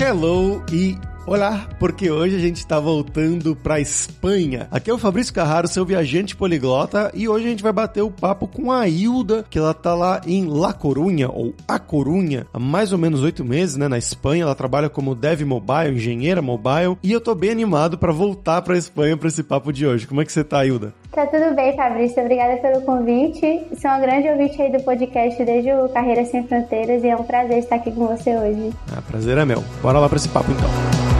hello e Olá, porque hoje a gente está voltando para Espanha. Aqui é o Fabrício Carraro, seu viajante poliglota, e hoje a gente vai bater o papo com a Hilda, que ela tá lá em La Corunha, ou A Corunha, há mais ou menos oito meses, né, na Espanha. Ela trabalha como dev mobile, engenheira mobile, e eu tô bem animado para voltar para Espanha para esse papo de hoje. Como é que você tá, Hilda? Tá tudo bem, Fabrício. Obrigada pelo convite. Sou uma grande ouvinte aí do podcast desde o Carreira Sem Fronteiras e é um prazer estar aqui com você hoje. Ah, prazer é meu. Bora lá para esse papo então.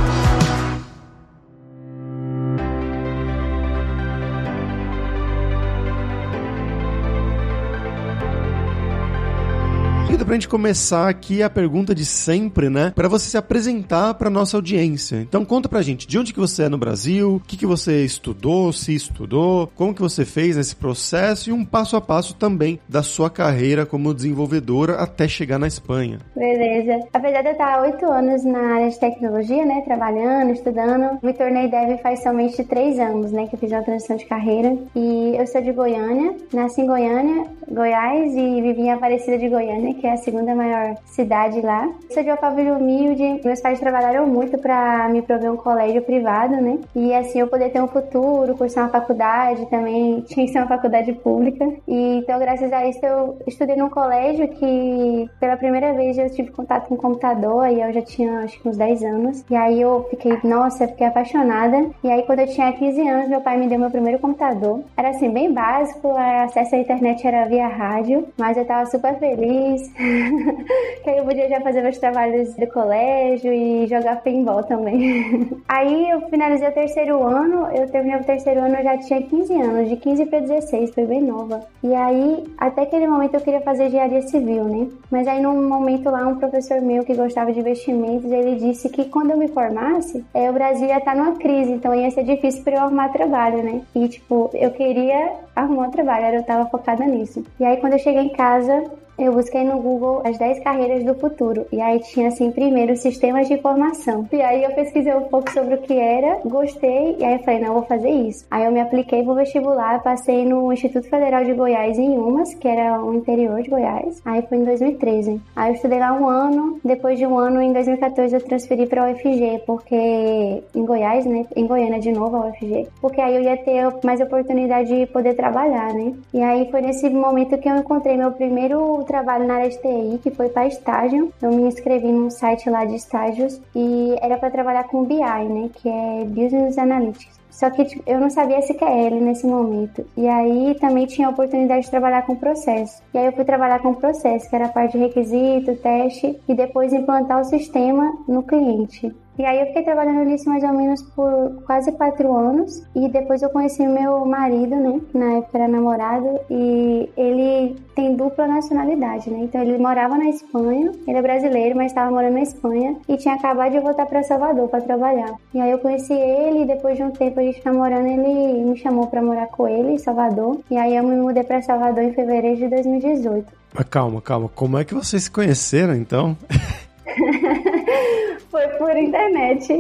Pra gente começar aqui a pergunta de sempre, né? Para você se apresentar para nossa audiência. Então conta pra gente, de onde que você é no Brasil, o que que você estudou, se estudou, como que você fez nesse processo e um passo a passo também da sua carreira como desenvolvedora até chegar na Espanha. Beleza. Apesar de eu estar há oito anos na área de tecnologia, né, trabalhando, estudando, me tornei dev faz somente três anos, né, que eu fiz uma transição de carreira. E eu sou de Goiânia, nasci em Goiânia, Goiás e vivi em Aparecida de Goiânia, que é a segunda maior cidade lá. Sou de família humilde, meus pais trabalharam muito para me prover um colégio privado, né? E assim eu poder ter um futuro, cursar uma faculdade também, tinha que ser uma faculdade pública. E então, graças a isso, eu estudei num colégio que pela primeira vez eu tive contato com o computador e eu já tinha acho que uns 10 anos. E aí eu fiquei, nossa, fiquei apaixonada. E aí quando eu tinha 15 anos, meu pai me deu meu primeiro computador. Era assim, bem básico, acesso à internet era via rádio, mas eu tava super feliz. que aí eu podia já fazer meus trabalhos do colégio e jogar pinball também. aí eu finalizei o terceiro ano, eu terminei o terceiro ano, eu já tinha 15 anos, de 15 para 16, foi bem nova. E aí, até aquele momento eu queria fazer engenharia civil, né? Mas aí num momento lá, um professor meu que gostava de investimentos, ele disse que quando eu me formasse, é, o Brasil ia estar numa crise, então ia ser difícil para eu arrumar trabalho, né? E tipo, eu queria arrumar um trabalho, eu tava focada nisso. E aí quando eu cheguei em casa, eu busquei no Google as 10 carreiras do futuro. E aí tinha assim, primeiro, sistemas de informação. E aí eu pesquisei um pouco sobre o que era, gostei, e aí eu falei, não, eu vou fazer isso. Aí eu me apliquei pro vestibular, passei no Instituto Federal de Goiás em Umas, que era o interior de Goiás. Aí foi em 2013. Aí eu estudei lá um ano, depois de um ano, em 2014 eu transferi pra UFG, porque em Goiás, né, em Goiânia de novo, a UFG, porque aí eu ia ter mais oportunidade de poder trabalhar, né. E aí foi nesse momento que eu encontrei meu primeiro trabalho na área de TI, que foi para estágio. Eu me inscrevi num site lá de estágios e era para trabalhar com BI, né, que é Business Analytics. Só que tipo, eu não sabia SQL nesse momento. E aí também tinha a oportunidade de trabalhar com processo. E aí eu fui trabalhar com processo, que era a parte de requisito, teste e depois implantar o sistema no cliente. E aí eu fiquei trabalhando nisso mais ou menos por quase quatro anos. E depois eu conheci meu marido, né? Na época era namorado. E ele tem dupla nacionalidade, né? Então ele morava na Espanha. Ele é brasileiro, mas estava morando na Espanha. E tinha acabado de voltar para Salvador para trabalhar. E aí eu conheci ele. E depois de um tempo a gente namorando, ele me chamou para morar com ele em Salvador. E aí eu me mudei para Salvador em fevereiro de 2018. Mas calma, calma. Como é que vocês se conheceram então? Foi por internet.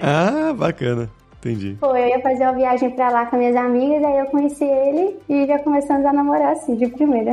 Ah, bacana. Entendi. Foi, eu ia fazer uma viagem pra lá com minhas amigas, aí eu conheci ele e já começamos a namorar assim, de primeira.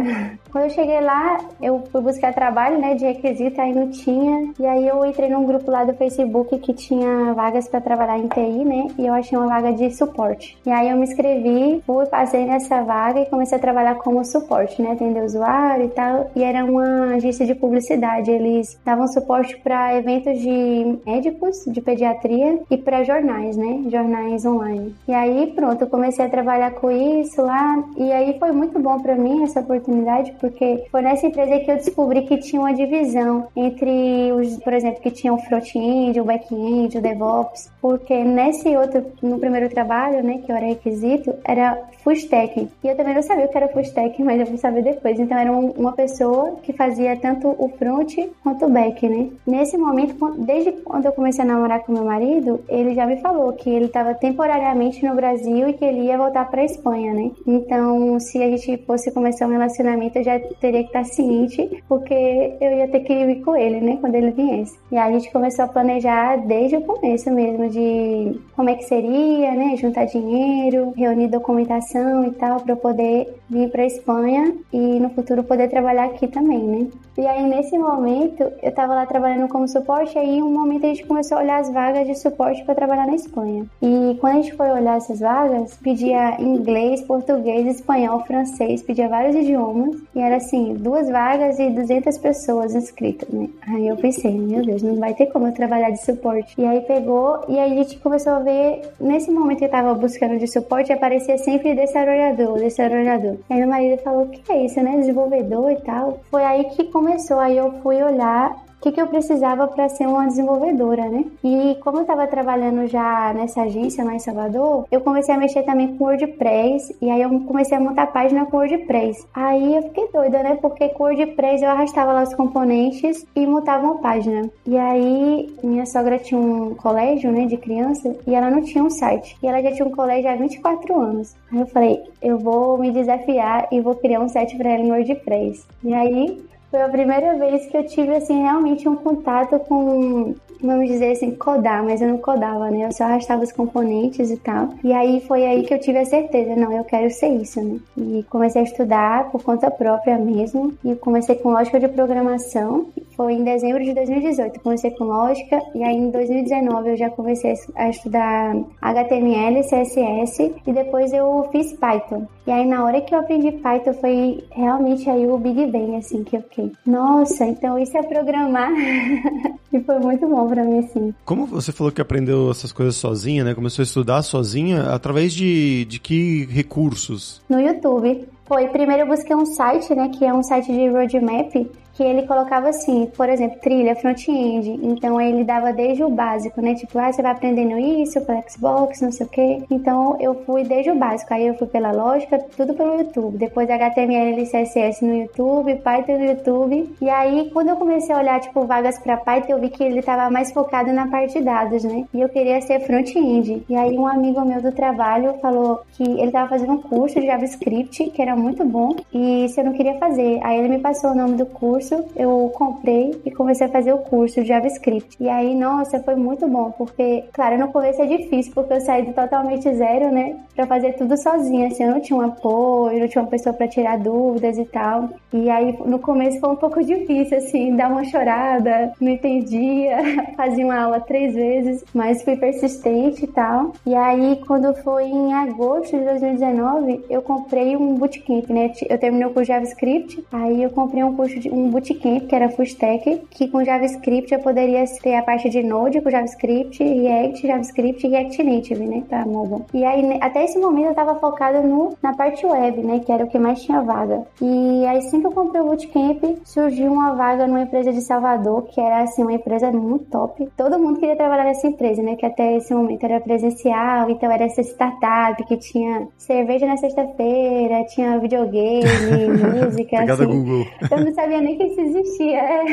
Quando eu cheguei lá, eu fui buscar trabalho, né, de requisito, aí não tinha. E aí eu entrei num grupo lá do Facebook que tinha vagas para trabalhar em TI, né, e eu achei uma vaga de suporte. E aí eu me inscrevi, fui, passei nessa vaga e comecei a trabalhar como suporte, né, atender usuário e tal. E era uma agência de publicidade, eles davam suporte para eventos de médicos, de pediatria e para jornais, né, jornais online. E aí, pronto, eu comecei a trabalhar com isso lá, e aí foi muito bom para mim essa oportunidade, porque foi nessa empresa que eu descobri que tinha uma divisão entre os, por exemplo, que tinha o front-end, o back-end, o DevOps, porque nesse outro, no primeiro trabalho, né, que eu era requisito, era full stack. E eu também não sabia o que era full stack, mas eu fui saber depois. Então era um, uma pessoa que fazia tanto o front quanto o back, né? Nesse momento, desde quando eu comecei a namorar com meu marido, ele já me falou que ele estava temporariamente no Brasil e que ele ia voltar para Espanha, né? Então, se a gente fosse começar um relacionamento, eu já teria que estar ciente, porque eu ia ter que ir com ele, né? Quando ele viesse. E aí a gente começou a planejar desde o começo mesmo de como é que seria, né? Juntar dinheiro, reunir documentação e tal para poder vir para Espanha e no futuro poder trabalhar aqui também, né? E aí nesse momento eu estava lá trabalhando como suporte, aí um momento a gente começou a olhar as vagas de suporte para trabalhar na Espanha. E quando a gente foi olhar essas vagas, pedia inglês, português, espanhol, francês, pedia vários idiomas e era assim, duas vagas e 200 pessoas inscritas, né? Aí eu pensei, meu Deus, não vai ter como eu trabalhar de suporte. E aí pegou e aí a gente começou a ver, nesse momento que eu tava buscando de suporte, aparecia sempre desarrollador, desarrollador. Aí meu marido falou, o que é isso, né? Desenvolvedor e tal. Foi aí que começou, aí eu fui olhar que, que eu precisava para ser uma desenvolvedora, né? E como eu estava trabalhando já nessa agência lá em Salvador, eu comecei a mexer também com WordPress e aí eu comecei a montar página com WordPress. Aí eu fiquei doida, né? Porque com WordPress eu arrastava lá os componentes e montava uma página. E aí minha sogra tinha um colégio, né, de criança e ela não tinha um site. E ela já tinha um colégio há 24 anos. Aí eu falei, eu vou me desafiar e vou criar um site para ela em WordPress. E aí foi a primeira vez que eu tive, assim, realmente um contato com, vamos dizer assim, codar, mas eu não codava, né? Eu só arrastava os componentes e tal. E aí foi aí que eu tive a certeza, não, eu quero ser isso, né? E comecei a estudar por conta própria mesmo. E comecei com lógica de programação. Foi em dezembro de 2018. Comecei com lógica e aí em 2019 eu já comecei a estudar HTML, CSS e depois eu fiz Python. E aí na hora que eu aprendi Python foi realmente aí o Big Bang, assim, que eu fiquei, nossa, então isso é programar. e foi muito bom para mim, assim. Como você falou que aprendeu essas coisas sozinha, né? Começou a estudar sozinha, através de, de que recursos? No YouTube. Foi, primeiro eu busquei um site, né, que é um site de roadmap, que ele colocava assim, por exemplo, trilha, front-end. Então ele dava desde o básico, né? Tipo, ah, você vai aprendendo isso para Xbox, não sei o quê. Então eu fui desde o básico. Aí eu fui pela lógica, tudo pelo YouTube. Depois HTML e CSS no YouTube, Python no YouTube. E aí quando eu comecei a olhar, tipo, vagas para Python, eu vi que ele tava mais focado na parte de dados, né? E eu queria ser front-end. E aí um amigo meu do trabalho falou que ele tava fazendo um curso de JavaScript, que era muito bom, e se eu não queria fazer. Aí ele me passou o nome do curso eu comprei e comecei a fazer o curso de JavaScript. E aí, nossa, foi muito bom, porque, claro, no começo é difícil, porque eu saí do totalmente zero, né, pra fazer tudo sozinha, assim, eu não tinha um apoio, não tinha uma pessoa para tirar dúvidas e tal. E aí, no começo foi um pouco difícil, assim, dar uma chorada, não entendia, fazia uma aula três vezes, mas fui persistente e tal. E aí, quando foi em agosto de 2019, eu comprei um bootcamp, né, eu terminei o curso de JavaScript, aí eu comprei um curso de um bootcamp, que era full stack, que com JavaScript eu poderia ter a parte de Node com JavaScript, React, JavaScript e React Native, né, para mobile. E aí, até esse momento eu tava focada no, na parte web, né, que era o que mais tinha vaga. E aí, assim que eu comprei o bootcamp, surgiu uma vaga numa empresa de Salvador, que era, assim, uma empresa muito top. Todo mundo queria trabalhar nessa empresa, né, que até esse momento era presencial, então era essa startup que tinha cerveja na sexta-feira, tinha videogame, música, Obrigada, assim. Google. Eu não sabia nem que isso existia. É.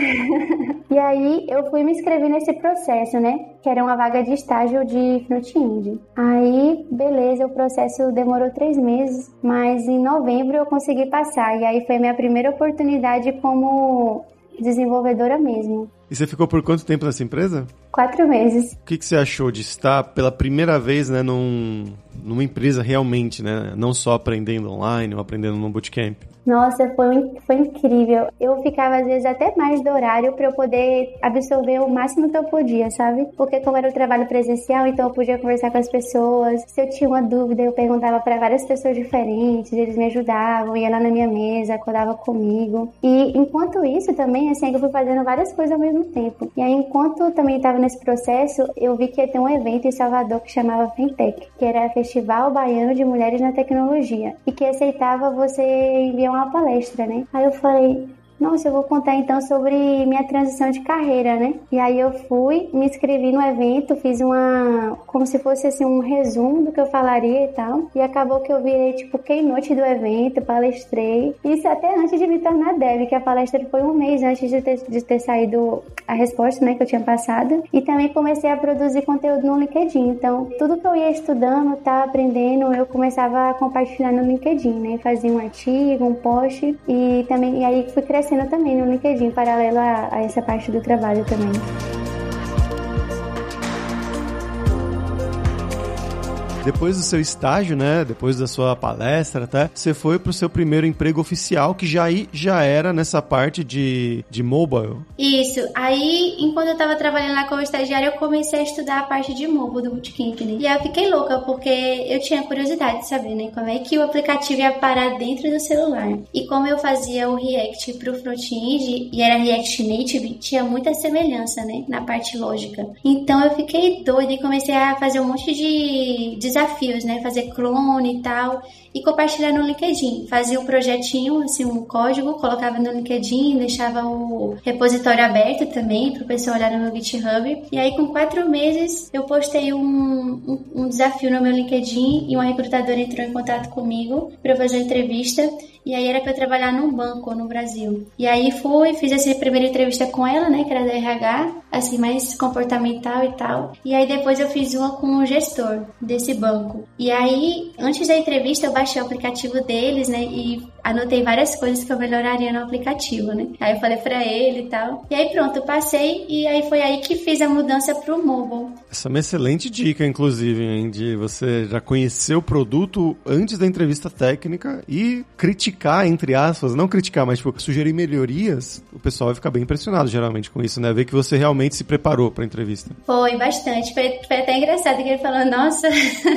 e aí eu fui me inscrever nesse processo, né? Que era uma vaga de estágio de front-end. Aí, beleza, o processo demorou três meses, mas em novembro eu consegui passar. E aí foi minha primeira oportunidade como desenvolvedora mesmo. E você ficou por quanto tempo nessa empresa? Quatro meses. O que, que você achou de estar pela primeira vez, né, num, numa empresa realmente, né? Não só aprendendo online ou aprendendo no bootcamp? Nossa, foi, foi incrível. Eu ficava às vezes até mais do horário para eu poder absorver o máximo que eu podia, sabe? Porque como era o trabalho presencial, então eu podia conversar com as pessoas. Se eu tinha uma dúvida, eu perguntava para várias pessoas diferentes, eles me ajudavam, ia lá na minha mesa, acordava comigo. E enquanto isso também, assim, eu fui fazendo várias coisas ao mesmo tempo. E aí, enquanto também estava nesse processo, eu vi que ia ter um evento em Salvador que chamava Fintech, que era Festival Baiano de Mulheres na Tecnologia, e que aceitava você enviar uma palestra, né? Aí eu falei, nossa, eu vou contar então sobre minha transição de carreira, né? E aí eu fui, me inscrevi no evento, fiz uma, como se fosse assim, um resumo do que eu falaria e tal. E acabou que eu virei, tipo, keynote do evento, palestrei. Isso até antes de me tornar dev, que a palestra foi um mês antes de ter, de ter saído a resposta, né, que eu tinha passado. E também comecei a produzir conteúdo no LinkedIn. Então, tudo que eu ia estudando, tá aprendendo, eu começava a compartilhar no LinkedIn, né? Fazia um artigo, um post e também e aí fui crescendo também no LinkedIn, paralelo a, a essa parte do trabalho também. Depois do seu estágio, né? Depois da sua palestra, até, você foi pro seu primeiro emprego oficial, que já já era nessa parte de, de mobile. Isso. Aí, enquanto eu tava trabalhando lá como estagiária, eu comecei a estudar a parte de mobile do Bootcamp, né? E aí eu fiquei louca, porque eu tinha curiosidade de saber, né? Como é que o aplicativo ia parar dentro do celular. E como eu fazia o React pro front-end, e era React Native, tinha muita semelhança, né? Na parte lógica. Então eu fiquei doida e comecei a fazer um monte de desafios, né? Fazer clone e tal. E compartilhar no LinkedIn. Fazia um projetinho, assim, um código, colocava no LinkedIn, deixava o repositório aberto também para o pessoal olhar no meu GitHub. E aí, com quatro meses, eu postei um, um, um desafio no meu LinkedIn e uma recrutadora entrou em contato comigo para fazer uma entrevista. E aí era para trabalhar num banco no Brasil. E aí fui, fiz essa primeira entrevista com ela, né, que era da RH, assim, mais comportamental e tal. E aí depois eu fiz uma com o gestor desse banco. E aí, antes da entrevista, eu baixei o aplicativo deles, né, e anotei várias coisas que eu melhoraria no aplicativo, né. Aí eu falei para ele e tal. E aí pronto, eu passei e aí foi aí que fiz a mudança pro mobile. Essa é uma excelente dica, inclusive, hein, de você já conhecer o produto antes da entrevista técnica e criticar, entre aspas, não criticar, mas tipo, sugerir melhorias, o pessoal vai ficar bem impressionado geralmente com isso, né? Ver que você realmente se preparou para a entrevista. Foi, bastante. Foi, foi até engraçado que ele falou, nossa,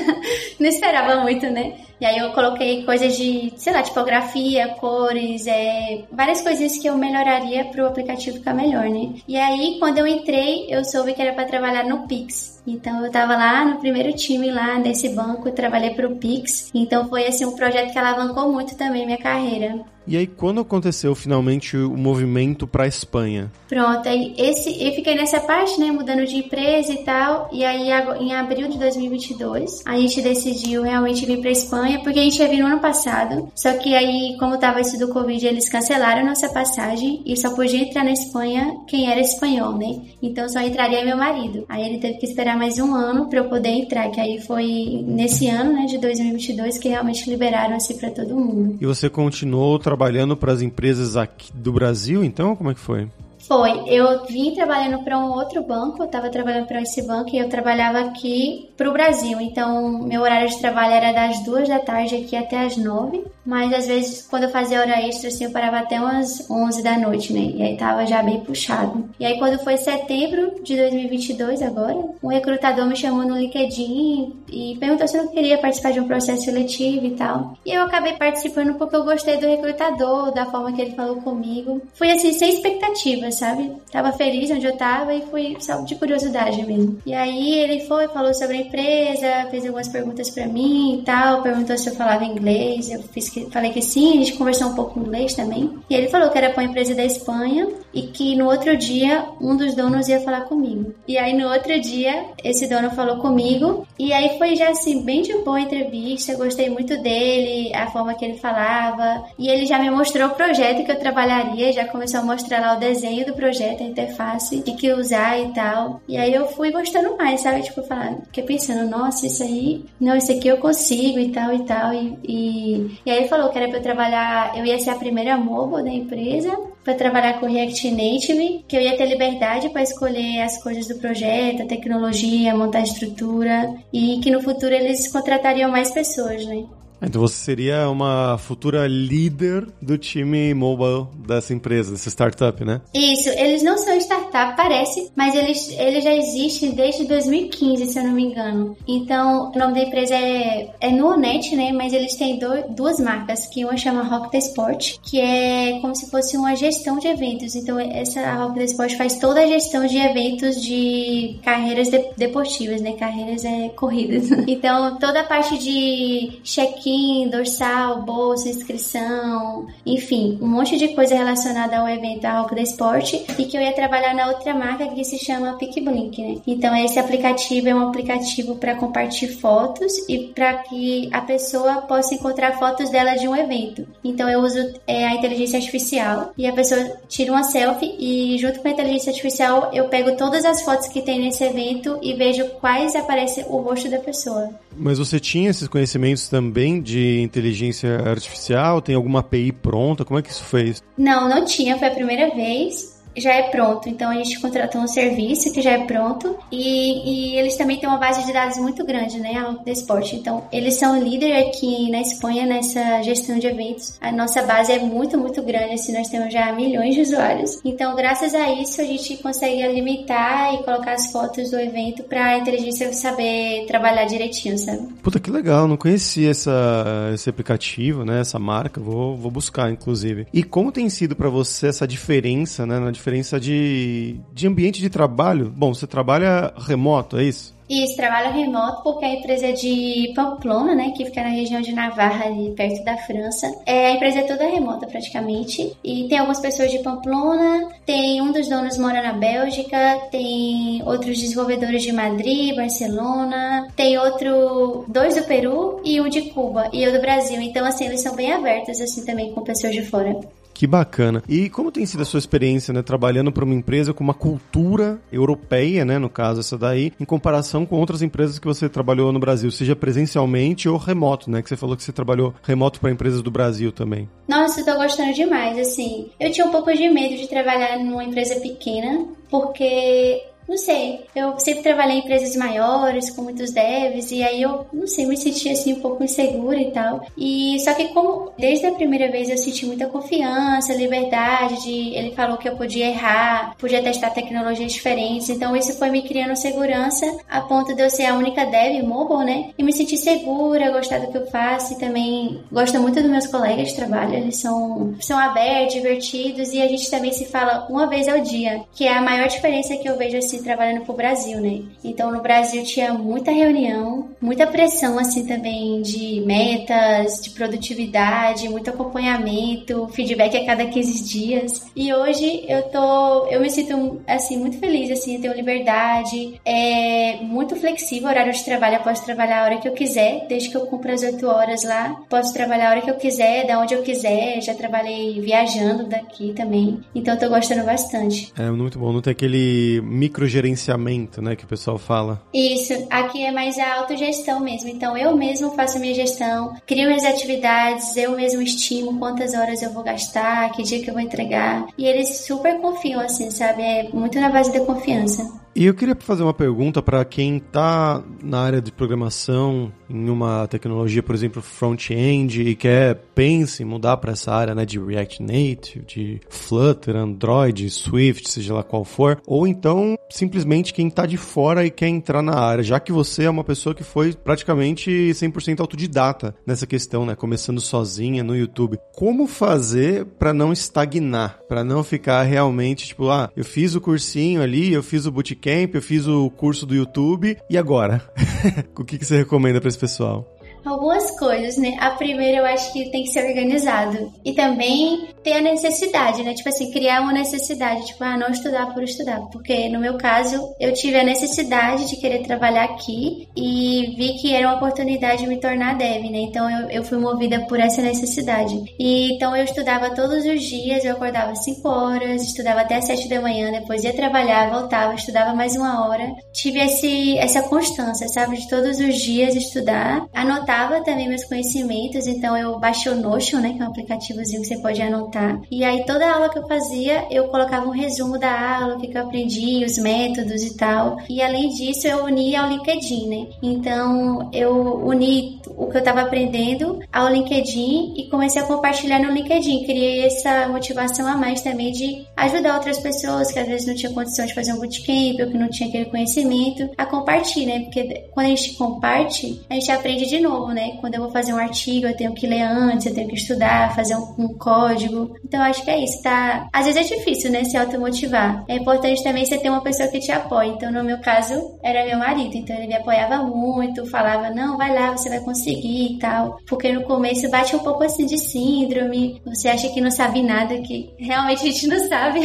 não esperava muito, né? E aí eu coloquei coisas de, sei lá, tipografia, cores, é, várias coisinhas que eu melhoraria para o aplicativo ficar melhor, né? E aí, quando eu entrei, eu soube que era para trabalhar no Pix. Então eu tava lá no primeiro time lá nesse banco, trabalhei para o Pix. Então foi assim um projeto que alavancou muito também minha carreira. E aí, quando aconteceu finalmente o movimento para Espanha? Pronto, aí esse, eu fiquei nessa parte, né, mudando de empresa e tal. E aí, em abril de 2022, a gente decidiu realmente vir para Espanha, porque a gente ia vir no ano passado. Só que aí, como tava isso do Covid, eles cancelaram nossa passagem e só podia entrar na Espanha quem era espanhol, né? Então só entraria meu marido. Aí ele teve que esperar mais um ano para eu poder entrar, que aí foi nesse ano, né, de 2022, que realmente liberaram assim para todo mundo. E você continuou trabalhando para as empresas aqui do Brasil, então? Como é que foi? Foi. Eu vim trabalhando para um outro banco, eu estava trabalhando para esse banco e eu trabalhava aqui para o Brasil. Então, meu horário de trabalho era das duas da tarde aqui até as nove. Mas às vezes, quando eu fazia hora extra, assim, eu parava até umas onze da noite, né? E aí tava já bem puxado. E aí, quando foi setembro de 2022, agora, um recrutador me chamou no LinkedIn e perguntou se eu queria participar de um processo seletivo e tal. E eu acabei participando porque eu gostei do recrutador, da forma que ele falou comigo. Fui assim, sem expectativas sabe? Tava feliz onde eu tava e fui só de curiosidade mesmo. E aí ele foi, falou sobre a empresa, fez algumas perguntas para mim e tal, perguntou se eu falava inglês, eu fiz que, falei que sim, a gente conversou um pouco inglês também. E ele falou que era para uma empresa da Espanha e que no outro dia um dos donos ia falar comigo. E aí no outro dia esse dono falou comigo e aí foi já assim bem de boa entrevista, gostei muito dele, a forma que ele falava e ele já me mostrou o projeto que eu trabalharia, já começou a mostrar lá o desenho do projeto, a interface, de que usar e tal. E aí eu fui gostando mais, sabe? Tipo, falar, fiquei pensando, nossa, isso aí, não, isso aqui eu consigo e tal e tal. E, e, e aí ele falou que era pra eu trabalhar, eu ia ser a primeira mobile da empresa, para trabalhar com React Native, que eu ia ter liberdade para escolher as coisas do projeto, a tecnologia, montar a estrutura e que no futuro eles contratariam mais pessoas, né? Então você seria uma futura líder do time mobile dessa empresa, dessa startup, né? Isso, eles não são startup, parece, mas eles, eles já existem desde 2015, se eu não me engano. Então, o nome da empresa é, é Nuonet, né? Mas eles têm do, duas marcas, que uma chama Rocket Sport, que é como se fosse uma gestão de eventos. Então, essa Rocket Sport faz toda a gestão de eventos de carreiras de, deportivas, né? Carreiras é, corridas. Então, toda a parte de check-in dorsal, bolsa, inscrição, enfim, um monte de coisa relacionada ao evento a Rock da Esporte e que eu ia trabalhar na outra marca que se chama PicBlink, né? Então esse aplicativo é um aplicativo para compartilhar fotos e para que a pessoa possa encontrar fotos dela de um evento. Então eu uso é, a inteligência artificial e a pessoa tira uma selfie e junto com a inteligência artificial eu pego todas as fotos que tem nesse evento e vejo quais aparece o rosto da pessoa. Mas você tinha esses conhecimentos também de inteligência artificial? Tem alguma API pronta? Como é que isso fez? Não, não tinha, foi a primeira vez já é pronto. Então a gente contratou um serviço que já é pronto e, e eles também têm uma base de dados muito grande, né, a do esporte. Então eles são líder aqui na Espanha nessa gestão de eventos. A nossa base é muito, muito grande, assim, nós temos já milhões de usuários. Então graças a isso a gente consegue limitar e colocar as fotos do evento para a inteligência saber trabalhar direitinho, sabe? Puta que legal, não conhecia essa, esse aplicativo, né, essa marca, vou, vou buscar inclusive. E como tem sido para você essa diferença, né, na diferença de, de ambiente de trabalho. Bom, você trabalha remoto, é isso? Isso, trabalho remoto porque a empresa é de Pamplona, né, que fica na região de Navarra, ali perto da França. É, a empresa é toda remota praticamente. E tem algumas pessoas de Pamplona, tem um dos donos mora na Bélgica, tem outros desenvolvedores de Madrid, Barcelona, tem outro, dois do Peru e um de Cuba e eu do Brasil. Então, assim, eles são bem abertos, assim, também com pessoas de fora. Que bacana. E como tem sido a sua experiência, né, trabalhando para uma empresa com uma cultura europeia, né, no caso essa daí, em comparação com outras empresas que você trabalhou no Brasil, seja presencialmente ou remoto, né, que você falou que você trabalhou remoto para empresas do Brasil também. Nossa, eu tô gostando demais, assim. Eu tinha um pouco de medo de trabalhar numa empresa pequena, porque não sei, eu sempre trabalhei em empresas maiores, com muitos devs, e aí eu, não sei, me senti assim um pouco insegura e tal. E só que como desde a primeira vez eu senti muita confiança, liberdade de ele falou que eu podia errar, podia testar tecnologias diferentes, então isso foi me criando segurança a ponto de eu ser a única dev mobile, né? E me sentir segura, gostar do que eu faço e também gosto muito dos meus colegas de trabalho, eles são são abertos, divertidos e a gente também se fala uma vez ao dia, que é a maior diferença que eu vejo assim assim, trabalhando pro Brasil, né? Então no Brasil tinha muita reunião, muita pressão, assim, também de metas, de produtividade, muito acompanhamento, feedback a cada 15 dias. E hoje eu tô, eu me sinto, assim, muito feliz, assim, tenho liberdade, é muito flexível o horário de trabalho, eu posso trabalhar a hora que eu quiser, desde que eu cumpra as 8 horas lá, posso trabalhar a hora que eu quiser, da onde eu quiser, já trabalhei viajando daqui também, então eu tô gostando bastante. É muito bom, não tem aquele micro microgerenciamento, né, que o pessoal fala. Isso, aqui é mais a autogestão mesmo. Então eu mesmo faço a minha gestão, crio minhas atividades, eu mesmo estimo quantas horas eu vou gastar, que dia que eu vou entregar. E eles super confiam assim, sabe? É muito na base da confiança. E eu queria fazer uma pergunta para quem está na área de programação, em uma tecnologia, por exemplo, front-end, e quer, pense em mudar para essa área né, de React Native, de Flutter, Android, Swift, seja lá qual for, ou então simplesmente quem está de fora e quer entrar na área, já que você é uma pessoa que foi praticamente 100% autodidata nessa questão, né, começando sozinha no YouTube. Como fazer para não estagnar, para não ficar realmente tipo, ah, eu fiz o cursinho ali, eu fiz o bootcamp Bootcamp, eu fiz o curso do YouTube. E agora? o que, que você recomenda para esse pessoal? Algumas coisas, né? A primeira eu acho que tem que ser organizado. E também ter a necessidade, né? Tipo assim, criar uma necessidade. Tipo, ah, não estudar por estudar. Porque no meu caso, eu tive a necessidade de querer trabalhar aqui e vi que era uma oportunidade de me tornar dev, né? Então eu, eu fui movida por essa necessidade. E então eu estudava todos os dias, eu acordava 5 horas, estudava até 7 da manhã, depois ia trabalhar, voltava, estudava mais uma hora. Tive esse, essa constância, sabe? De todos os dias estudar, anotar anotava também meus conhecimentos, então eu baixei o Notion, né, que é um aplicativozinho que você pode anotar. E aí toda aula que eu fazia, eu colocava um resumo da aula, o que, eu aprendi, os métodos e tal. E além disso, eu unia ao LinkedIn, né? Então eu uni o que eu estava aprendendo ao LinkedIn e comecei a compartilhar no LinkedIn. Criei essa motivação a mais também de ajudar outras pessoas que às vezes não tinham condição de fazer um bootcamp ou que não tinha aquele conhecimento a compartilhar, né? Porque quando a gente comparte, a gente aprende de novo. Novo, né? Quando eu vou fazer um artigo, eu tenho que ler antes, eu tenho que estudar, fazer um, um código. Então acho que é isso, tá? Às vezes é difícil, né? Se automotivar. É importante também você ter uma pessoa que te apoie. Então, no meu caso, era meu marido. Então ele me apoiava muito, falava, não, vai lá, você vai conseguir e tal. Porque no começo bate um pouco assim de síndrome, você acha que não sabe nada, que realmente a gente não sabe.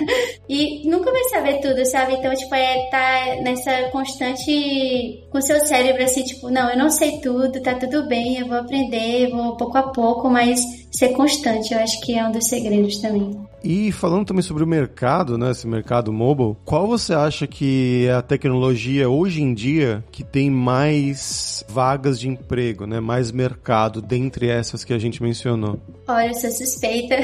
e nunca vai saber tudo, sabe? Então, tipo, é tá nessa constante com seu cérebro assim, tipo, não, eu não sei tudo, tá tudo bem, eu vou aprender, vou pouco a pouco, mas ser constante, eu acho que é um dos segredos também. E falando também sobre o mercado, né, esse mercado mobile, qual você acha que é a tecnologia hoje em dia que tem mais vagas de emprego, né, mais mercado dentre essas que a gente mencionou? Olha, eu sou suspeita.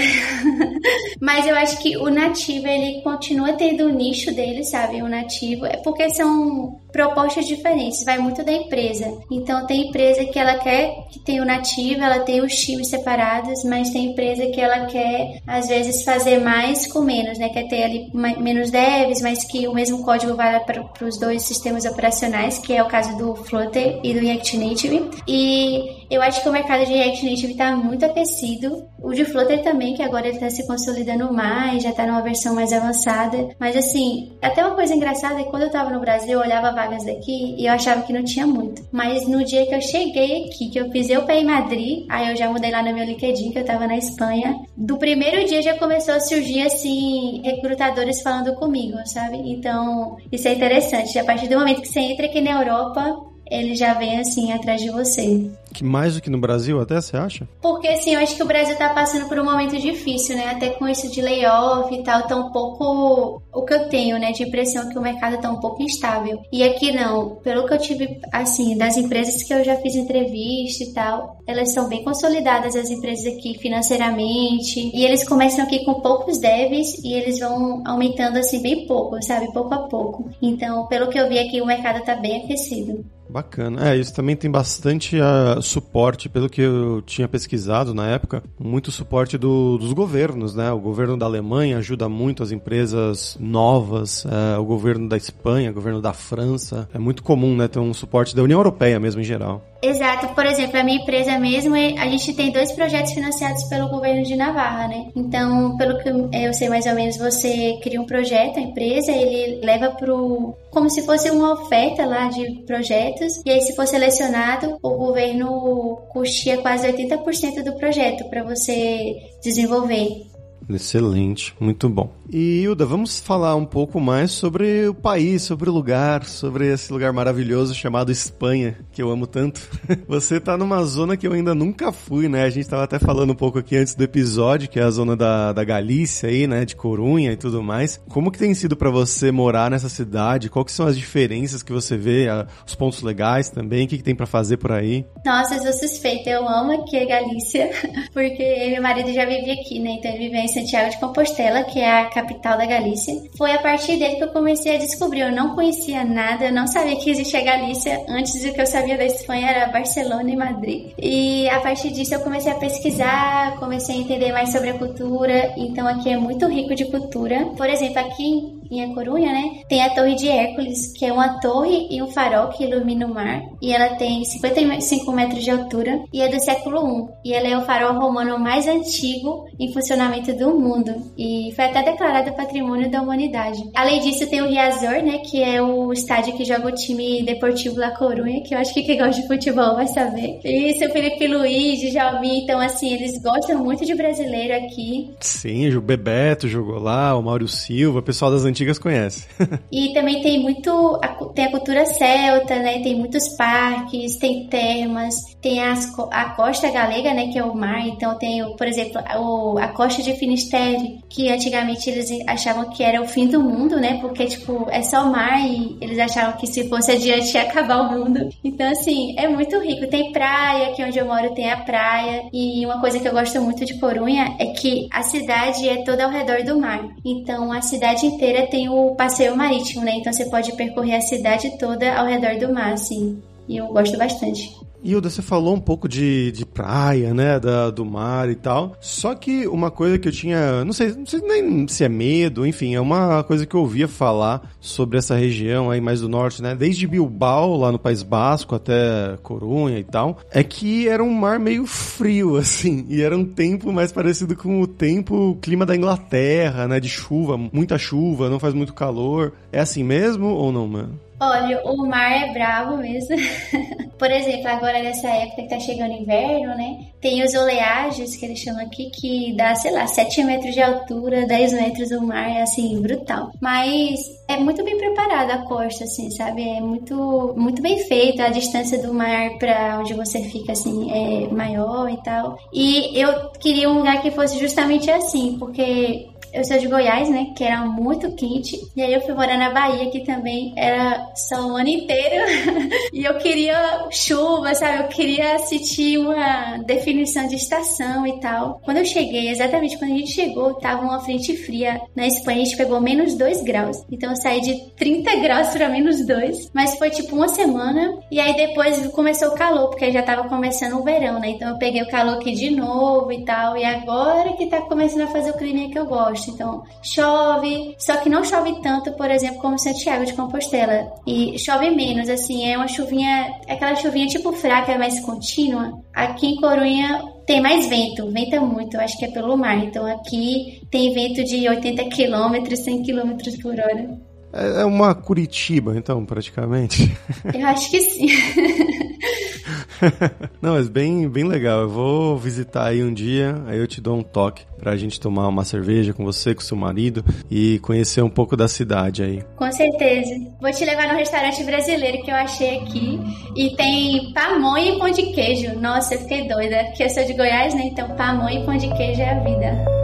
Mas eu acho que o nativo ele continua tendo o nicho dele, sabe? O nativo é porque são propostas diferentes, vai muito da empresa. Então tem empresa que ela quer que tenha o nativo, ela tem os times separados, mas tem empresa que ela quer às vezes fazer mais com menos, né? Quer ter ali menos devs, mas que o mesmo código vá para os dois sistemas operacionais, que é o caso do Flutter e do React Native. E eu acho que o mercado de React Native está muito aquecido. O de Flutter também, que agora ele está se consolidando mais, já está numa versão mais avançada. Mas assim, até uma coisa engraçada é que quando eu estava no Brasil, eu olhava vagas daqui e eu achava que não tinha muito. Mas no dia que eu cheguei aqui, que eu fiz eu pé em Madrid, aí eu já mudei lá no meu LinkedIn, que eu estava na Espanha. Do primeiro dia já começou a surgir assim, recrutadores falando comigo, sabe? Então, isso é interessante. A partir do momento que você entra aqui na Europa, ele já vem assim atrás de você. Que mais do que no Brasil, até você acha? Porque assim, eu acho que o Brasil tá passando por um momento difícil, né? Até com isso de layoff e tal, tá um pouco o que eu tenho, né? De impressão que o mercado tá um pouco instável. E aqui não, pelo que eu tive, assim, das empresas que eu já fiz entrevista e tal, elas são bem consolidadas, as empresas aqui financeiramente. E eles começam aqui com poucos devs e eles vão aumentando assim bem pouco, sabe? Pouco a pouco. Então, pelo que eu vi aqui, o mercado tá bem aquecido. Bacana. É, isso também tem bastante uh, suporte, pelo que eu tinha pesquisado na época, muito suporte do, dos governos, né? O governo da Alemanha ajuda muito as empresas novas, uh, o governo da Espanha, o governo da França. É muito comum, né? Ter um suporte da União Europeia mesmo em geral. Exato. Por exemplo, a minha empresa mesmo, a gente tem dois projetos financiados pelo governo de Navarra, né? Então, pelo que eu sei mais ou menos, você cria um projeto, a empresa, ele leva pro como se fosse uma oferta lá de projetos e aí se for selecionado, o governo custia quase 80% do projeto para você desenvolver. Excelente, muito bom. E Hilda, vamos falar um pouco mais sobre o país, sobre o lugar, sobre esse lugar maravilhoso chamado Espanha, que eu amo tanto. Você tá numa zona que eu ainda nunca fui, né? A gente tava até falando um pouco aqui antes do episódio, que é a zona da, da Galícia aí, né? De Corunha e tudo mais. Como que tem sido para você morar nessa cidade? Quais são as diferenças que você vê, os pontos legais também? O que, que tem para fazer por aí? Nossa, eu sou suspeita. Eu amo aqui a Galícia, porque meu marido já vive aqui, né? Então ele vive Santiago de Compostela, que é a capital da Galícia. Foi a partir dele que eu comecei a descobrir. Eu não conhecia nada, eu não sabia que existia Galícia. Antes do que eu sabia da Espanha era Barcelona e Madrid. E a partir disso eu comecei a pesquisar, comecei a entender mais sobre a cultura. Então aqui é muito rico de cultura. Por exemplo, aqui em A Corunha, né? Tem a Torre de Hércules, que é uma torre e um farol que ilumina o mar. E ela tem 55 metros de altura e é do século I. E ela é o farol romano mais antigo em funcionamento do mundo. E foi até declarada Patrimônio da Humanidade. Além disso, tem o Riazor, né? Que é o estádio que joga o time Deportivo La Corunha, que eu acho que quem gosta de futebol vai saber. E o Felipe Luiz, Djalmin, então assim, eles gostam muito de brasileiro aqui. Sim, o Bebeto jogou lá, o Mauro Silva, o pessoal das antigas conhece. e também tem muito, tem a cultura celta, né? Tem muitos parques, tem termas, tem as, a costa galega, né? Que é o mar. Então tem, por exemplo, o, a costa de Finisterre, que antigamente eles achavam que era o fim do mundo, né? Porque, tipo, é só mar e eles achavam que se fosse adiante ia acabar o mundo. Então, assim, é muito rico. Tem praia, aqui onde eu moro tem a praia. E uma coisa que eu gosto muito de Corunha é que a cidade é toda ao redor do mar. Então, a cidade inteira tem o passeio marítimo, né? Então você pode percorrer a cidade toda ao redor do mar, assim. E eu gosto bastante. Hilda, você falou um pouco de, de praia, né? Da, do mar e tal. Só que uma coisa que eu tinha. Não sei, não sei nem se é medo, enfim, é uma coisa que eu ouvia falar sobre essa região aí mais do norte, né? Desde Bilbao, lá no País Basco, até Corunha e tal. É que era um mar meio frio, assim. E era um tempo mais parecido com o tempo, o clima da Inglaterra, né? De chuva, muita chuva, não faz muito calor. É assim mesmo ou não, mano? Olha, o mar é bravo mesmo. Por exemplo, agora nessa época que tá chegando inverno, né? Tem os oleagens, que eles chamam aqui, que dá, sei lá, 7 metros de altura, 10 metros o mar, é assim, brutal. Mas é muito bem preparada a costa, assim, sabe? É muito, muito bem feita. A distância do mar para onde você fica, assim, é maior e tal. E eu queria um lugar que fosse justamente assim, porque eu sou de Goiás, né? Que era muito quente. E aí eu fui morar na Bahia, que também era só o ano inteiro. e eu queria chuva, sabe? Eu queria sentir uma definição de estação e tal. Quando eu cheguei, exatamente quando a gente chegou, tava uma frente fria. Na Espanha a gente pegou menos 2 graus. Então eu saí de 30 graus para menos 2. Mas foi tipo uma semana. E aí depois começou o calor, porque já tava começando o verão, né? Então eu peguei o calor aqui de novo e tal. E agora que tá começando a fazer o clima que eu gosto. Então, chove, só que não chove tanto, por exemplo, como Santiago de Compostela. E chove menos, assim, é uma chuvinha, aquela chuvinha tipo fraca, mais contínua. Aqui em Corunha tem mais vento, venta muito, acho que é pelo mar. Então aqui tem vento de 80 km, 100 km por hora. É, é uma Curitiba, então, praticamente. Eu acho que sim. Não, mas bem, bem legal. Eu vou visitar aí um dia, aí eu te dou um toque pra gente tomar uma cerveja com você, com seu marido e conhecer um pouco da cidade aí. Com certeza. Vou te levar no restaurante brasileiro que eu achei aqui e tem pamonha e pão de queijo. Nossa, eu fiquei doida, porque eu sou de Goiás, né? Então pamonha e pão de queijo é a vida.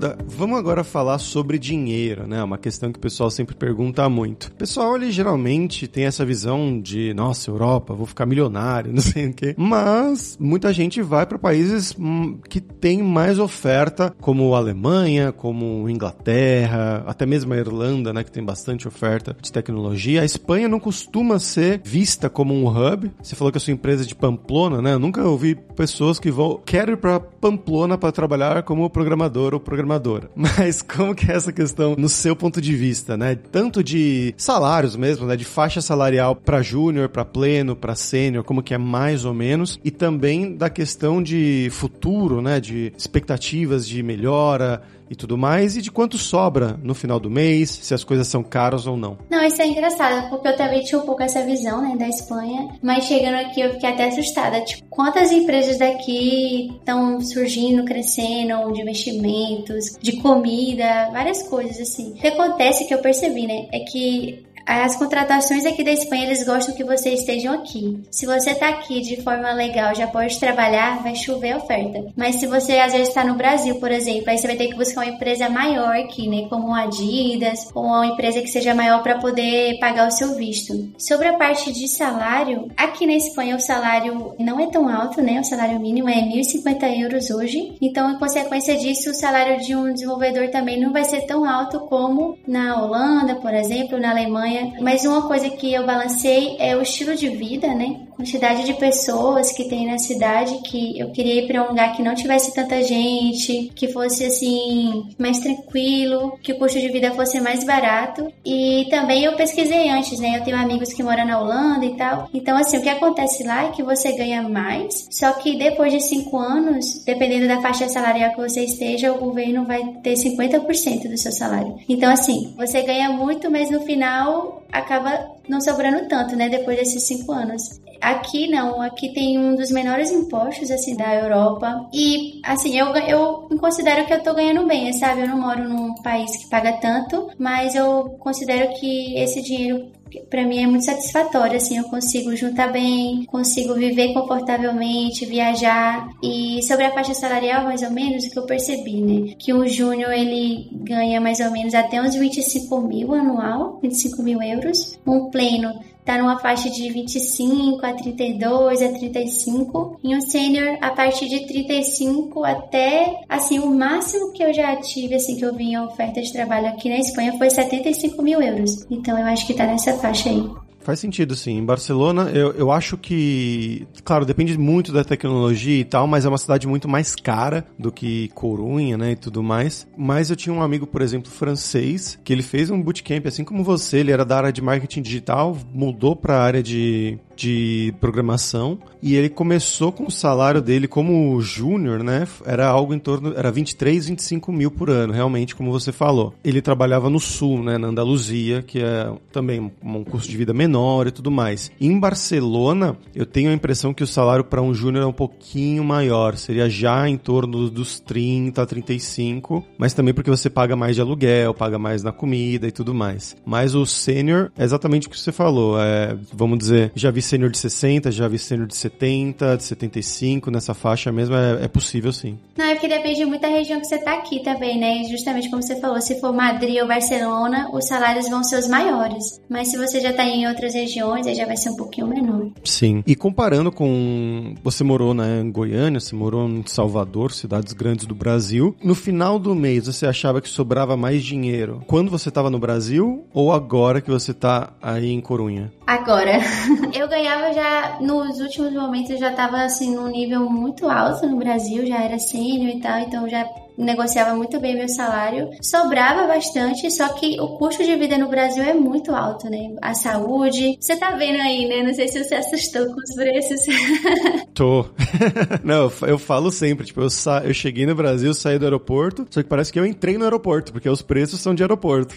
Hilda, vamos agora falar sobre dinheiro, né? Uma questão que o pessoal sempre pergunta muito. O pessoal, ele geralmente tem essa visão de, nossa, Europa, vou ficar milionário, não sei o quê. Mas muita gente vai para países hum, que têm mais oferta, como Alemanha, como Inglaterra, até mesmo a Irlanda, né? Que tem bastante oferta de tecnologia. A Espanha não costuma ser vista como um hub. Você falou que a sua empresa é de Pamplona, né? Eu nunca ouvi pessoas que vão, quero ir para Pamplona para trabalhar como programador ou programador programadora. Mas como que é essa questão no seu ponto de vista, né? Tanto de salários mesmo, né? De faixa salarial para júnior, para pleno, para sênior, como que é mais ou menos, e também da questão de futuro, né? De expectativas de melhora, e tudo mais, e de quanto sobra no final do mês, se as coisas são caras ou não. Não, isso é engraçado, porque eu também tinha um pouco essa visão, né, da Espanha, mas chegando aqui eu fiquei até assustada. Tipo, quantas empresas daqui estão surgindo, crescendo, de investimentos, de comida, várias coisas assim. O que acontece que eu percebi, né, é que as contratações aqui da Espanha, eles gostam que vocês estejam aqui. Se você tá aqui de forma legal, já pode trabalhar, vai chover oferta. Mas se você às vezes está no Brasil, por exemplo, aí você vai ter que buscar uma empresa maior aqui, né? Como uma Adidas, ou uma empresa que seja maior para poder pagar o seu visto. Sobre a parte de salário, aqui na Espanha o salário não é tão alto, né? O salário mínimo é 1.050 euros hoje. Então, em consequência disso, o salário de um desenvolvedor também não vai ser tão alto como na Holanda, por exemplo, na Alemanha mas uma coisa que eu balancei é o estilo de vida, né? quantidade de pessoas que tem na cidade que eu queria ir para um lugar que não tivesse tanta gente, que fosse assim mais tranquilo, que o custo de vida fosse mais barato. E também eu pesquisei antes, né? Eu tenho amigos que moram na Holanda e tal. Então assim, o que acontece lá é que você ganha mais, só que depois de cinco anos, dependendo da faixa salarial que você esteja, o governo vai ter 50% do seu salário. Então assim, você ganha muito, mas no final acaba não sobrando tanto, né? Depois desses cinco anos. Aqui não, aqui tem um dos menores impostos, assim, da Europa. E, assim, eu, eu considero que eu tô ganhando bem, sabe? Eu não moro num país que paga tanto, mas eu considero que esse dinheiro para mim é muito satisfatório, assim, eu consigo juntar bem, consigo viver confortavelmente, viajar. E sobre a faixa salarial, mais ou menos, o que eu percebi, né? Que um júnior, ele ganha mais ou menos até uns 25 mil anual, 25 mil euros. Um pleno tá numa faixa de 25 a 32 a 35 e um sênior a partir de 35 até assim o máximo que eu já tive assim que eu vi em oferta de trabalho aqui na Espanha foi 75 mil euros. Então eu acho que tá nessa faixa aí. Faz sentido, sim. Em Barcelona, eu, eu acho que. Claro, depende muito da tecnologia e tal, mas é uma cidade muito mais cara do que Corunha, né? E tudo mais. Mas eu tinha um amigo, por exemplo, francês, que ele fez um bootcamp, assim como você, ele era da área de marketing digital, mudou para a área de de programação e ele começou com o salário dele como júnior, né? Era algo em torno, era 23, 25 mil por ano, realmente, como você falou. Ele trabalhava no sul, né? Na Andaluzia, que é também um custo de vida menor e tudo mais. Em Barcelona, eu tenho a impressão que o salário para um júnior é um pouquinho maior, seria já em torno dos 30, 35, mas também porque você paga mais de aluguel, paga mais na comida e tudo mais. Mas o sênior é exatamente o que você falou, é, vamos dizer, já vi sênior de 60, já vi sênior de 70, de 75, nessa faixa mesmo é, é possível sim. Não, é porque depende muito da região que você tá aqui também, né? Justamente como você falou, se for Madrid ou Barcelona, os salários vão ser os maiores. Mas se você já tá em outras regiões, aí já vai ser um pouquinho menor. Sim. E comparando com. Você morou né, em Goiânia, você morou em Salvador, cidades grandes do Brasil. No final do mês, você achava que sobrava mais dinheiro quando você estava no Brasil ou agora que você tá aí em Corunha? Agora. Eu ganhei ganhava já, nos últimos momentos, já estava assim num nível muito alto no Brasil, já era sênior e tal, então já negociava muito bem meu salário, sobrava bastante, só que o custo de vida no Brasil é muito alto, né? A saúde, você tá vendo aí, né? Não sei se você assustou com os preços. Tô. Não, eu falo sempre, tipo, eu, sa eu cheguei no Brasil, saí do aeroporto, só que parece que eu entrei no aeroporto, porque os preços são de aeroporto.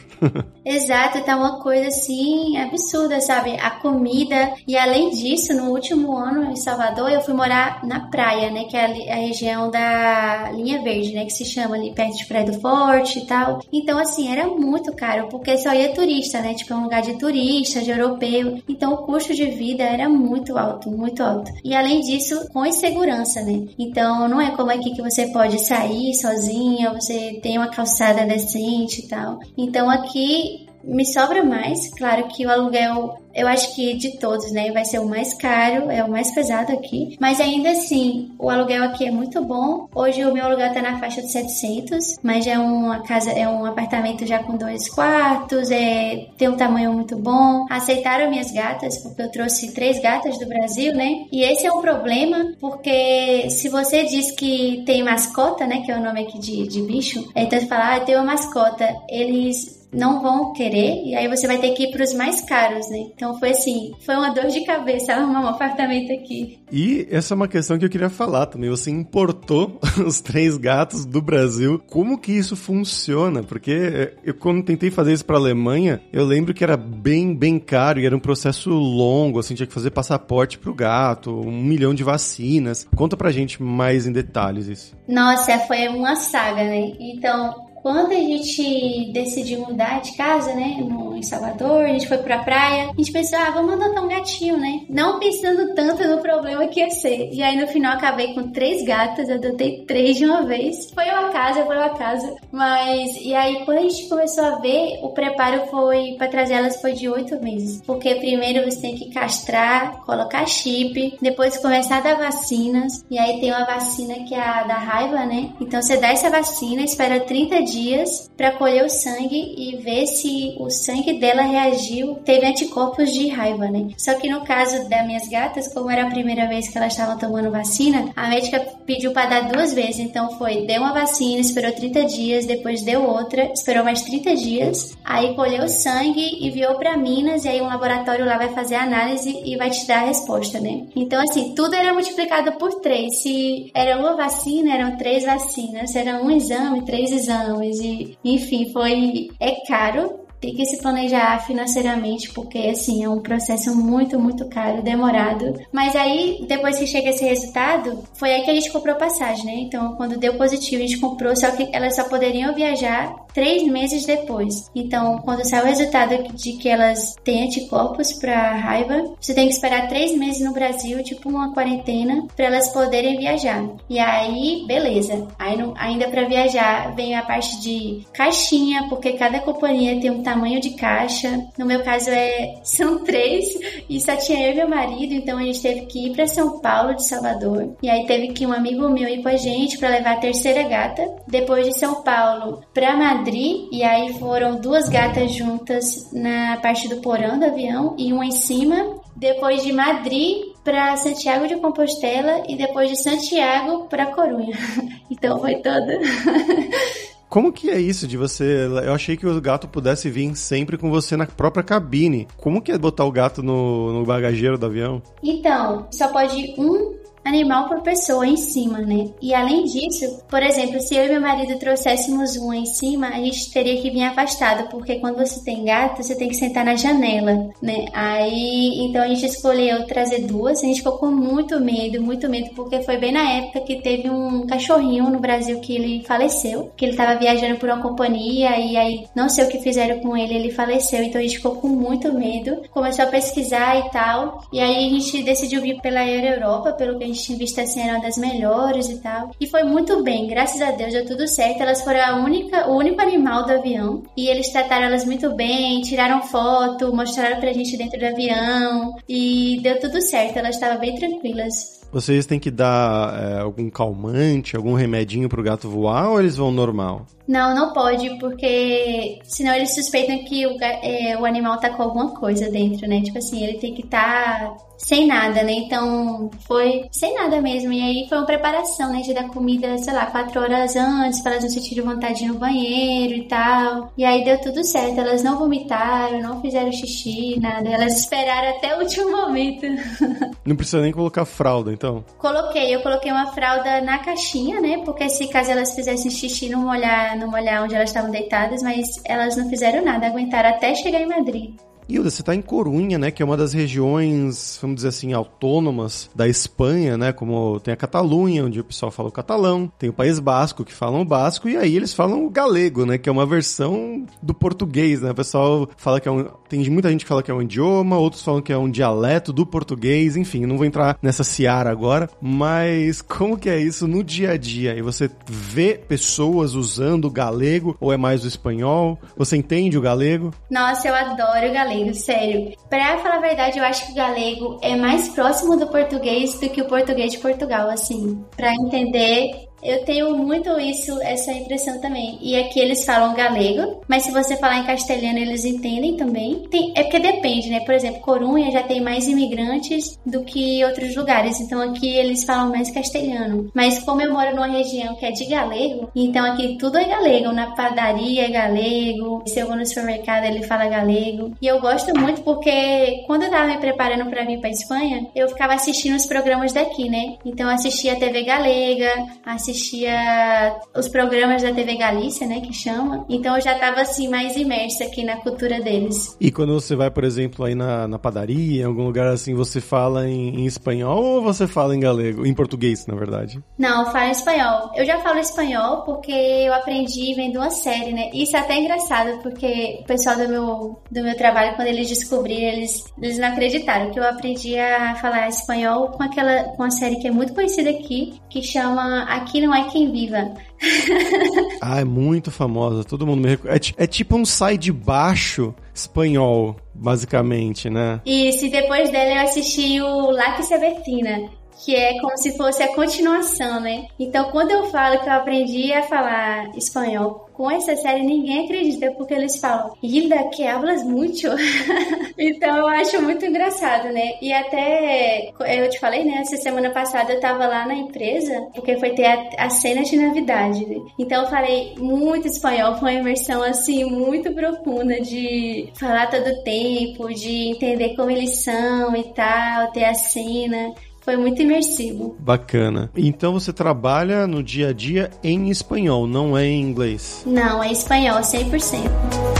Exato, tá uma coisa assim absurda, sabe? A comida, e além disso, no último ano em Salvador, eu fui morar na praia, né? Que é a, a região da linha verde, né? Que se chama ali perto de Praia do Forte e tal. Então, assim, era muito caro, porque só ia turista, né? Tipo, é um lugar de turista, de europeu. Então, o custo de vida era muito alto, muito alto. E além disso, com insegurança, né? Então, não é como aqui que você pode sair sozinha, você tem uma calçada decente e tal. Então, aqui me sobra mais. Claro que o aluguel eu acho que de todos, né, vai ser o mais caro, é o mais pesado aqui. Mas ainda assim, o aluguel aqui é muito bom. Hoje o meu aluguel tá na faixa de 700, mas já é uma casa, é um apartamento já com dois quartos, é, tem um tamanho muito bom. Aceitaram minhas gatas, porque eu trouxe três gatas do Brasil, né? E esse é um problema, porque se você diz que tem mascota, né, que é o nome aqui de, de bicho, é tanto falar, ah, tenho uma mascota, eles não vão querer e aí você vai ter que ir para os mais caros, né? Então foi assim, foi uma dor de cabeça arrumar um apartamento aqui. E essa é uma questão que eu queria falar também. Você importou os três gatos do Brasil. Como que isso funciona? Porque eh, eu quando tentei fazer isso para Alemanha, eu lembro que era bem, bem caro e era um processo longo, assim, tinha que fazer passaporte pro gato, um milhão de vacinas. Conta pra gente mais em detalhes isso. Nossa, foi uma saga, né? Então, quando a gente decidiu mudar de casa, né, no, em Salvador, a gente foi pra praia, a gente pensou, ah, vamos adotar um gatinho, né? Não pensando tanto no problema que ia ser. E aí no final acabei com três gatas, adotei três de uma vez. Foi uma casa, foi uma casa. Mas, e aí quando a gente começou a ver, o preparo foi, pra trazer elas foi de oito meses. Porque primeiro você tem que castrar, colocar chip, depois começar a dar vacinas. E aí tem uma vacina que é a da raiva, né? Então você dá essa vacina, espera 30 dias dias para colher o sangue e ver se o sangue dela reagiu, teve anticorpos de raiva, né? Só que no caso das minhas gatas, como era a primeira vez que elas estavam tomando vacina, a médica pediu para dar duas vezes. Então foi, deu uma vacina, esperou 30 dias, depois deu outra, esperou mais 30 dias, aí colheu sangue, enviou para Minas e aí um laboratório lá vai fazer a análise e vai te dar a resposta, né? Então assim, tudo era multiplicado por três. Se era uma vacina, eram três vacinas. Se era um exame, três exames e enfim, foi é caro, tem que se planejar financeiramente, porque assim, é um processo muito, muito caro, demorado. Mas aí, depois que chega esse resultado, foi aí que a gente comprou passagem, né? Então, quando deu positivo, a gente comprou, só que elas só poderiam viajar três meses depois. Então, quando sai o resultado de que elas têm anticorpos para raiva, você tem que esperar três meses no Brasil, tipo uma quarentena, para elas poderem viajar. E aí, beleza. Aí, ainda para viajar, vem a parte de caixinha, porque cada companhia tem um tamanho tamanho de caixa. No meu caso é são três e só tinha eu e meu marido, então a gente teve que ir para São Paulo de Salvador. E aí teve que um amigo meu ir com a gente para levar a terceira gata. Depois de São Paulo para Madrid e aí foram duas gatas juntas na parte do porão do avião e uma em cima. Depois de Madrid para Santiago de Compostela e depois de Santiago para Corunha. Então foi toda. Como que é isso de você. Eu achei que o gato pudesse vir sempre com você na própria cabine. Como que é botar o gato no, no bagageiro do avião? Então, só pode um animal por pessoa em cima, né? E além disso, por exemplo, se eu e meu marido trouxéssemos um em cima, a gente teria que vir afastado, porque quando você tem gato, você tem que sentar na janela, né? Aí, então a gente escolheu trazer duas, a gente ficou com muito medo, muito medo, porque foi bem na época que teve um cachorrinho no Brasil que ele faleceu, que ele estava viajando por uma companhia e aí não sei o que fizeram com ele, ele faleceu, então a gente ficou com muito medo, começou a pesquisar e tal, e aí a gente decidiu vir pela Euro Europa, pelo que a gente tinha visto assim, era uma das melhores e tal. E foi muito bem, graças a Deus deu tudo certo. Elas foram a única, o único animal do avião e eles trataram elas muito bem, tiraram foto, mostraram pra gente dentro do avião e deu tudo certo. Elas estavam bem tranquilas. Vocês têm que dar é, algum calmante, algum remedinho pro gato voar ou eles vão normal? Não, não pode, porque senão eles suspeitam que o, é, o animal tá com alguma coisa dentro, né? Tipo assim, ele tem que estar tá sem nada, né? Então foi sem nada mesmo. E aí foi uma preparação, né? De dar comida, sei lá, quatro horas antes, para elas não sentirem vontade no banheiro e tal. E aí deu tudo certo. Elas não vomitaram, não fizeram xixi, nada. Elas esperaram até o último momento. Não precisa nem colocar fralda, então? Coloquei, eu coloquei uma fralda na caixinha, né? Porque se caso elas fizessem xixi, não molhar no molhar onde elas estavam deitadas, mas elas não fizeram nada, aguentaram até chegar em Madrid. Hilda, você está em Corunha, né? Que é uma das regiões, vamos dizer assim, autônomas da Espanha, né? Como tem a Catalunha, onde o pessoal fala o catalão, tem o País Basco, que falam o basco, e aí eles falam o galego, né? Que é uma versão do português, né? O pessoal fala que é um. Tem muita gente que fala que é um idioma, outros falam que é um dialeto do português, enfim, não vou entrar nessa seara agora, mas como que é isso no dia a dia? E você vê pessoas usando o galego ou é mais o espanhol? Você entende o galego? Nossa, eu adoro o galego galego, sério. Pra falar a verdade, eu acho que o galego é mais próximo do português do que o português de Portugal, assim. Pra entender eu tenho muito isso, essa impressão também. E aqui eles falam galego, mas se você falar em castelhano, eles entendem também. Tem, é porque depende, né? Por exemplo, Corunha já tem mais imigrantes do que outros lugares, então aqui eles falam mais castelhano. Mas como eu moro numa região que é de galego, então aqui tudo é galego. Na padaria é galego, se eu vou no supermercado ele fala galego. E eu gosto muito porque quando eu tava me preparando para vir para Espanha, eu ficava assistindo os programas daqui, né? Então assistia a TV Galega, assistia assistia os programas da TV Galícia, né, que chama. Então eu já tava assim mais imersa aqui na cultura deles. E quando você vai, por exemplo, aí na, na padaria, em algum lugar assim, você fala em, em espanhol ou você fala em galego? Em português, na verdade? Não, eu falo em espanhol. Eu já falo espanhol porque eu aprendi vendo uma série, né? Isso é até engraçado porque o pessoal do meu, do meu trabalho, quando eles descobriram, eles, eles não acreditaram que eu aprendi a falar espanhol com aquela com a série que é muito conhecida aqui, que chama Aqui não é quem viva. ah, é muito famosa, todo mundo me reconhece. É, é tipo um sai de baixo espanhol, basicamente, né? Isso, e depois dela eu assisti o La que Severtina, que é como se fosse a continuação, né? Então, quando eu falo que eu aprendi a falar espanhol com essa série ninguém acredita porque eles falam, Hilda, que hablas muito. então eu acho muito engraçado, né? E até eu te falei, né? Essa semana passada eu tava lá na empresa porque foi ter a, a cena de Navidade, né? Então eu falei muito espanhol, foi uma imersão assim muito profunda de falar todo tempo, de entender como eles são e tal, ter a cena. Foi muito imersivo. Bacana. Então você trabalha no dia a dia em espanhol, não é em inglês? Não, é espanhol, 100%.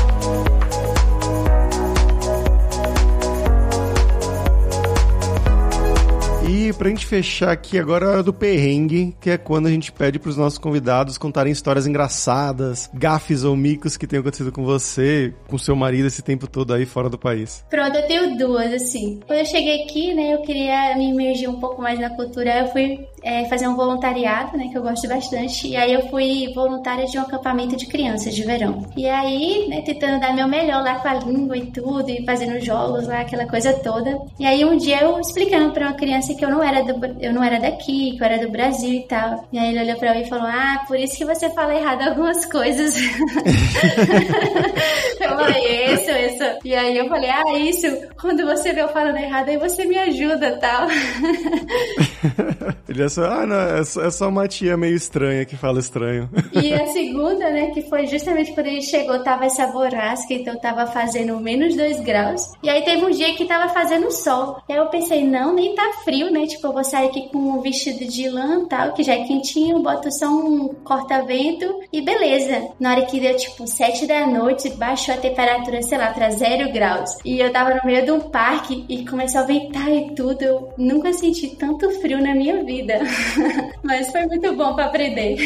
Pra gente fechar aqui agora do perrengue, que é quando a gente pede pros nossos convidados contarem histórias engraçadas, gafes ou micos que tenham acontecido com você, com seu marido esse tempo todo aí fora do país. Pronto, eu tenho duas, assim. Quando eu cheguei aqui, né, eu queria me imergir um pouco mais na cultura, eu fui é, fazer um voluntariado, né, que eu gosto bastante. E aí eu fui voluntária de um acampamento de crianças de verão. E aí, né, tentando dar meu melhor lá com a língua e tudo, e fazendo jogos lá, aquela coisa toda. E aí um dia eu explicando para uma criança que eu não era do, eu não era daqui, que eu era do Brasil e tal. E aí ele olhou para mim e falou: "Ah, por isso que você fala errado algumas coisas". eu falei: "Isso, isso". E aí eu falei: "Ah, isso, quando você vê eu falando errado, aí você me ajuda, tal". ele só, ah, não, é é só uma tia meio estranha que fala estranho. e a segunda, né, que foi justamente quando ele chegou, tava essa borrasca, então tava fazendo menos 2 graus. E aí teve um dia que tava fazendo sol. E aí eu pensei, não, nem tá frio, né? Tipo, eu vou sair aqui com um vestido de lã tal, que já é quentinho, boto só um corta-vento e beleza. Na hora que deu, tipo, 7 da noite, baixou a temperatura, sei lá, pra 0 graus. E eu tava no meio de um parque e começou a ventar e tudo. Eu nunca senti tanto frio na minha vida. Mas foi muito bom para aprender.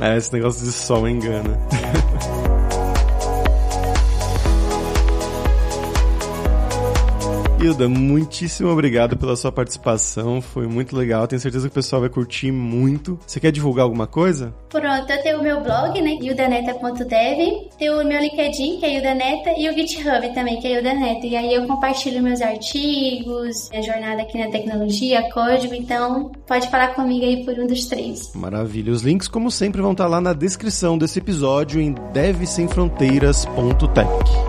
É, esse negócio de sol engana. Hilda, muitíssimo obrigado pela sua participação. Foi muito legal. Tenho certeza que o pessoal vai curtir muito. Você quer divulgar alguma coisa? Pronto, eu tenho o meu blog, né? hildaneta.dev. Tenho o meu LinkedIn, que é Hildaneta, e o GitHub também, que é Hildaneta. E aí eu compartilho meus artigos, minha jornada aqui na tecnologia, código. Então, pode falar comigo aí por um dos três. Maravilha. Os links, como sempre, vão estar lá na descrição desse episódio em devsemfronteiras.tech.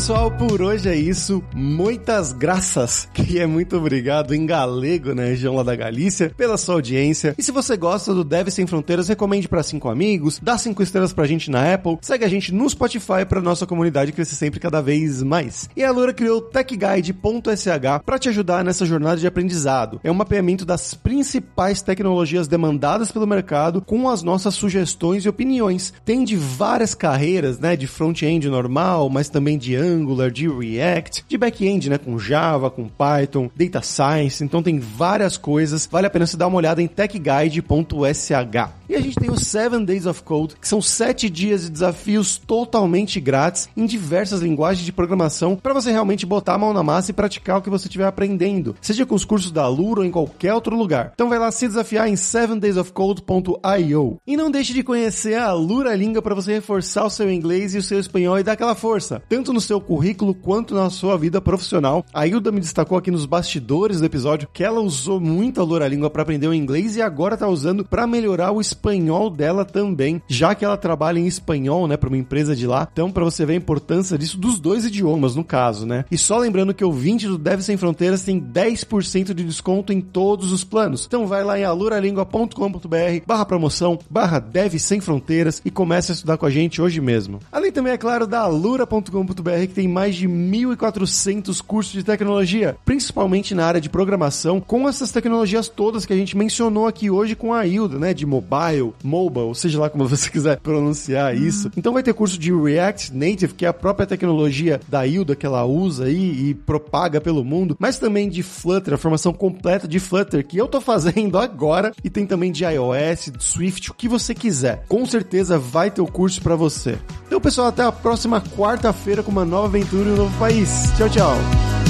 pessoal, por hoje é isso. Muitas graças, que é muito obrigado em galego, na região lá da Galícia, pela sua audiência. E se você gosta do Deve Sem Fronteiras, recomende para cinco amigos, dá cinco estrelas pra gente na Apple, segue a gente no Spotify pra nossa comunidade crescer sempre cada vez mais. E a Lura criou techguide.sh para te ajudar nessa jornada de aprendizado. É um mapeamento das principais tecnologias demandadas pelo mercado com as nossas sugestões e opiniões. Tem de várias carreiras, né, de front-end normal, mas também de Angular, de React, de back-end, né, com Java, com Python, Data Science, então tem várias coisas. Vale a pena você dar uma olhada em techguide.sh. E a gente tem os 7 Days of Code, que são 7 dias de desafios totalmente grátis em diversas linguagens de programação para você realmente botar a mão na massa e praticar o que você estiver aprendendo, seja com os cursos da Lura ou em qualquer outro lugar. Então vai lá se desafiar em 7daysofcode.io. E não deixe de conhecer a Lura Língua para você reforçar o seu inglês e o seu espanhol e dar aquela força, tanto no seu currículo quanto na sua vida profissional. A Hilda me destacou aqui nos bastidores do episódio que ela usou muito a Loura Língua para aprender o inglês e agora está usando para melhorar o espanhol dela também, já que ela trabalha em espanhol, né, para uma empresa de lá. Então, para você ver a importância disso dos dois idiomas, no caso, né? E só lembrando que o 20 do Deve Sem Fronteiras tem 10% de desconto em todos os planos. Então vai lá em aluralingua.com.br barra promoção, barra Deve Sem Fronteiras e comece a estudar com a gente hoje mesmo. Além também, é claro, da alura.com.br que tem mais de 1.400 cursos de tecnologia, principalmente na área de programação, com essas tecnologias todas que a gente mencionou aqui hoje com a Hilda, né? De mobile, mobile, ou seja lá como você quiser pronunciar isso. Uhum. Então vai ter curso de React Native, que é a própria tecnologia da Hilda que ela usa aí e propaga pelo mundo, mas também de Flutter, a formação completa de Flutter que eu tô fazendo agora, e tem também de iOS, de Swift, o que você quiser. Com certeza vai ter o curso para você. Então, pessoal, até a próxima quarta-feira com uma nova aventura em um novo país. Tchau, tchau.